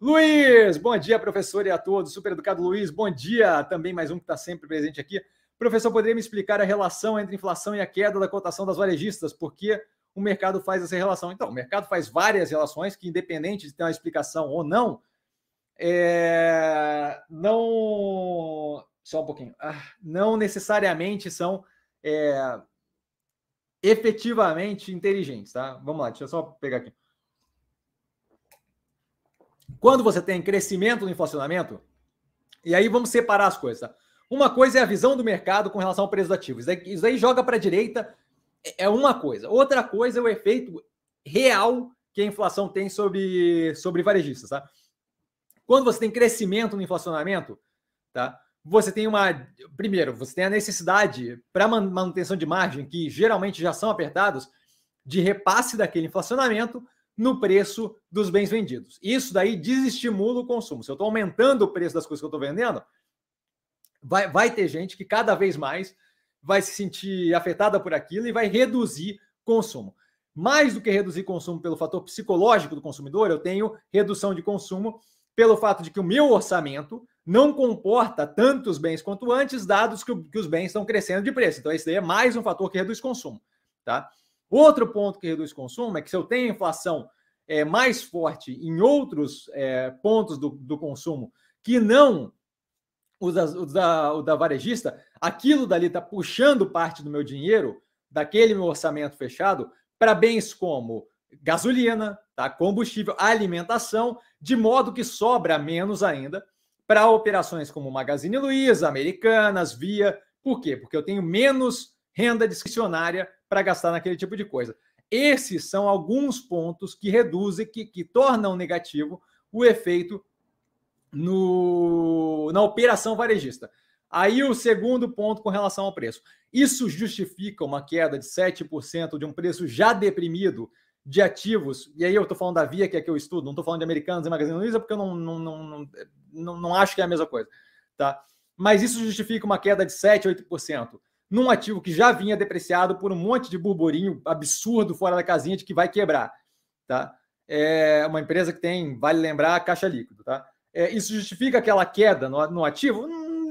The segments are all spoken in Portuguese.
Luiz, bom dia, professor, e a todos. Super educado Luiz, bom dia. Também mais um que está sempre presente aqui. Professor, poderia me explicar a relação entre inflação e a queda da cotação das varejistas? Porque o mercado faz essa relação. Então, o mercado faz várias relações que, independente de ter uma explicação ou não, é... não. Só um pouquinho. Ah, não necessariamente são é... efetivamente inteligentes, tá? Vamos lá, deixa eu só pegar aqui. Quando você tem crescimento no inflacionamento, e aí vamos separar as coisas, tá? Uma coisa é a visão do mercado com relação ao preço do ativo. Isso daí, isso daí joga para a direita, é, é uma coisa. Outra coisa é o efeito real que a inflação tem sobre, sobre varejistas, tá? Quando você tem crescimento no inflacionamento, tá? Você tem uma. Primeiro, você tem a necessidade para manutenção de margem, que geralmente já são apertados, de repasse daquele inflacionamento no preço dos bens vendidos. Isso daí desestimula o consumo. Se eu estou aumentando o preço das coisas que eu estou vendendo, vai, vai ter gente que cada vez mais vai se sentir afetada por aquilo e vai reduzir consumo. Mais do que reduzir consumo pelo fator psicológico do consumidor, eu tenho redução de consumo pelo fato de que o meu orçamento não comporta tantos bens quanto antes, dados que, que os bens estão crescendo de preço. Então, esse daí é mais um fator que reduz consumo. Tá? Outro ponto que reduz consumo é que se eu tenho inflação é, mais forte em outros é, pontos do, do, consumo que não os, os da, o da varejista, aquilo dali está puxando parte do meu dinheiro, daquele meu orçamento fechado, para bens como gasolina, tá? combustível, alimentação, de modo que sobra menos ainda para operações como Magazine Luiza, Americanas, Via. Por quê? Porque eu tenho menos renda discricionária para gastar naquele tipo de coisa. Esses são alguns pontos que reduzem, que, que tornam negativo o efeito no, na operação varejista. Aí o segundo ponto com relação ao preço. Isso justifica uma queda de 7% de um preço já deprimido de ativos, e aí eu estou falando da Via, que é que eu estudo, não estou falando de Americanos e Magazine Luiza, porque eu não, não, não, não, não acho que é a mesma coisa. Tá? Mas isso justifica uma queda de 7%, 8% num ativo que já vinha depreciado por um monte de burburinho absurdo fora da casinha de que vai quebrar, tá? É uma empresa que tem, vale lembrar, caixa líquido, tá? É, isso justifica aquela queda no, no ativo?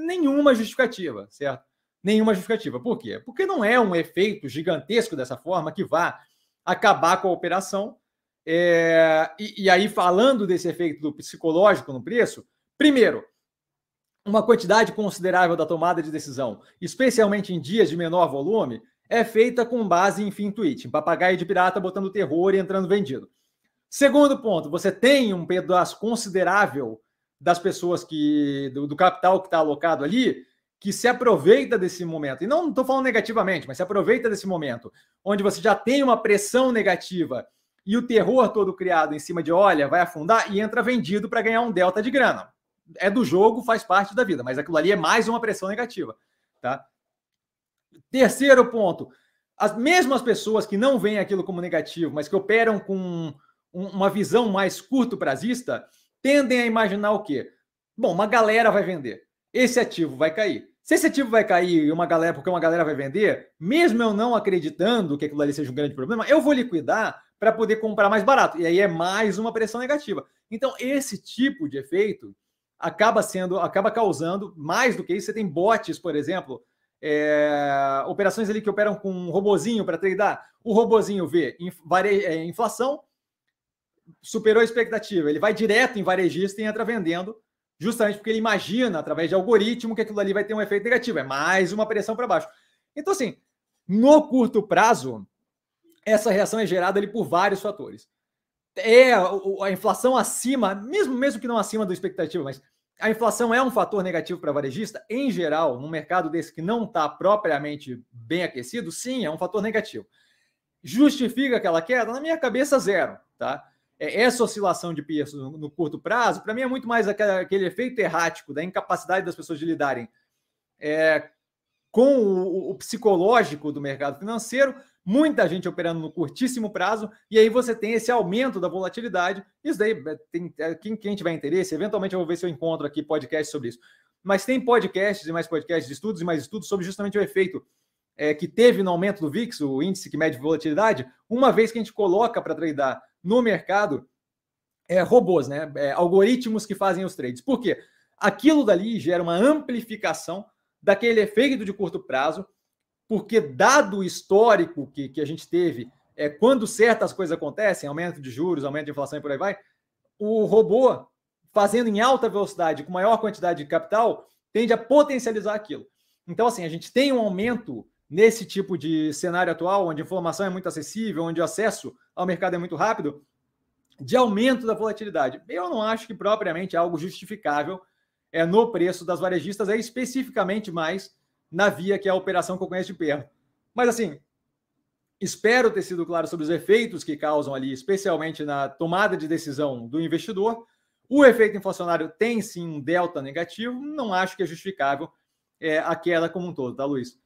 Nenhuma justificativa, certo? Nenhuma justificativa. Por quê? Porque não é um efeito gigantesco dessa forma que vá acabar com a operação. É, e, e aí, falando desse efeito do psicológico no preço, primeiro, uma quantidade considerável da tomada de decisão, especialmente em dias de menor volume, é feita com base em fim tweet, papagaio de pirata botando terror e entrando vendido. Segundo ponto, você tem um pedaço considerável das pessoas que do, do capital que está alocado ali que se aproveita desse momento. E não estou falando negativamente, mas se aproveita desse momento, onde você já tem uma pressão negativa e o terror todo criado em cima de olha, vai afundar e entra vendido para ganhar um delta de grana é do jogo, faz parte da vida, mas aquilo ali é mais uma pressão negativa, tá? Terceiro ponto, as mesmas pessoas que não veem aquilo como negativo, mas que operam com uma visão mais curto prazista, tendem a imaginar o quê? Bom, uma galera vai vender, esse ativo vai cair. Se esse ativo vai cair e uma galera, porque uma galera vai vender, mesmo eu não acreditando que aquilo ali seja um grande problema, eu vou liquidar para poder comprar mais barato. E aí é mais uma pressão negativa. Então, esse tipo de efeito acaba sendo, acaba causando mais do que isso. Você tem bots, por exemplo, é, operações ali que operam com um robozinho para tradar. O robozinho vê é, inflação, superou a expectativa, ele vai direto em varejista e entra vendendo, justamente porque ele imagina, através de algoritmo, que aquilo ali vai ter um efeito negativo. É mais uma pressão para baixo. Então, assim, no curto prazo, essa reação é gerada ali por vários fatores é a inflação acima, mesmo, mesmo que não acima da expectativa, mas a inflação é um fator negativo para varejista, em geral, num mercado desse que não está propriamente bem aquecido, sim, é um fator negativo. Justifica aquela queda? Na minha cabeça, zero. Tá? É, essa oscilação de preço no, curto prazo, para mim, é muito mais aquele, efeito errático da incapacidade das pessoas de lidarem é, com o, o psicológico do mercado financeiro muita gente operando no curtíssimo prazo, e aí você tem esse aumento da volatilidade. Isso daí, é, tem, é, quem, quem tiver interesse, eventualmente eu vou ver se eu encontro aqui podcast sobre isso. Mas tem podcasts e mais podcasts estudos e mais estudos sobre justamente o efeito é, que teve no aumento do VIX, o índice que mede volatilidade, uma vez que a gente coloca para tradear no mercado é, robôs, né? É, algoritmos que fazem os trades. Por quê? Aquilo dali gera uma amplificação daquele efeito de curto prazo, porque dado o histórico que, que a gente teve, é, quando certas coisas acontecem, aumento de juros, aumento de inflação e por aí vai, o robô fazendo em alta velocidade, com maior quantidade de capital, tende a potencializar aquilo. Então, assim, a gente tem um aumento nesse tipo de cenário atual, onde a informação é muito acessível, onde o acesso ao mercado é muito rápido, de aumento da volatilidade. Eu não acho que propriamente é algo justificável é, no preço das varejistas, é especificamente mais na via que é a operação que eu conheço de perto. Mas assim, espero ter sido claro sobre os efeitos que causam ali, especialmente na tomada de decisão do investidor. O efeito inflacionário tem sim um delta negativo, não acho que é justificável é, a queda como um todo, tá, Luiz?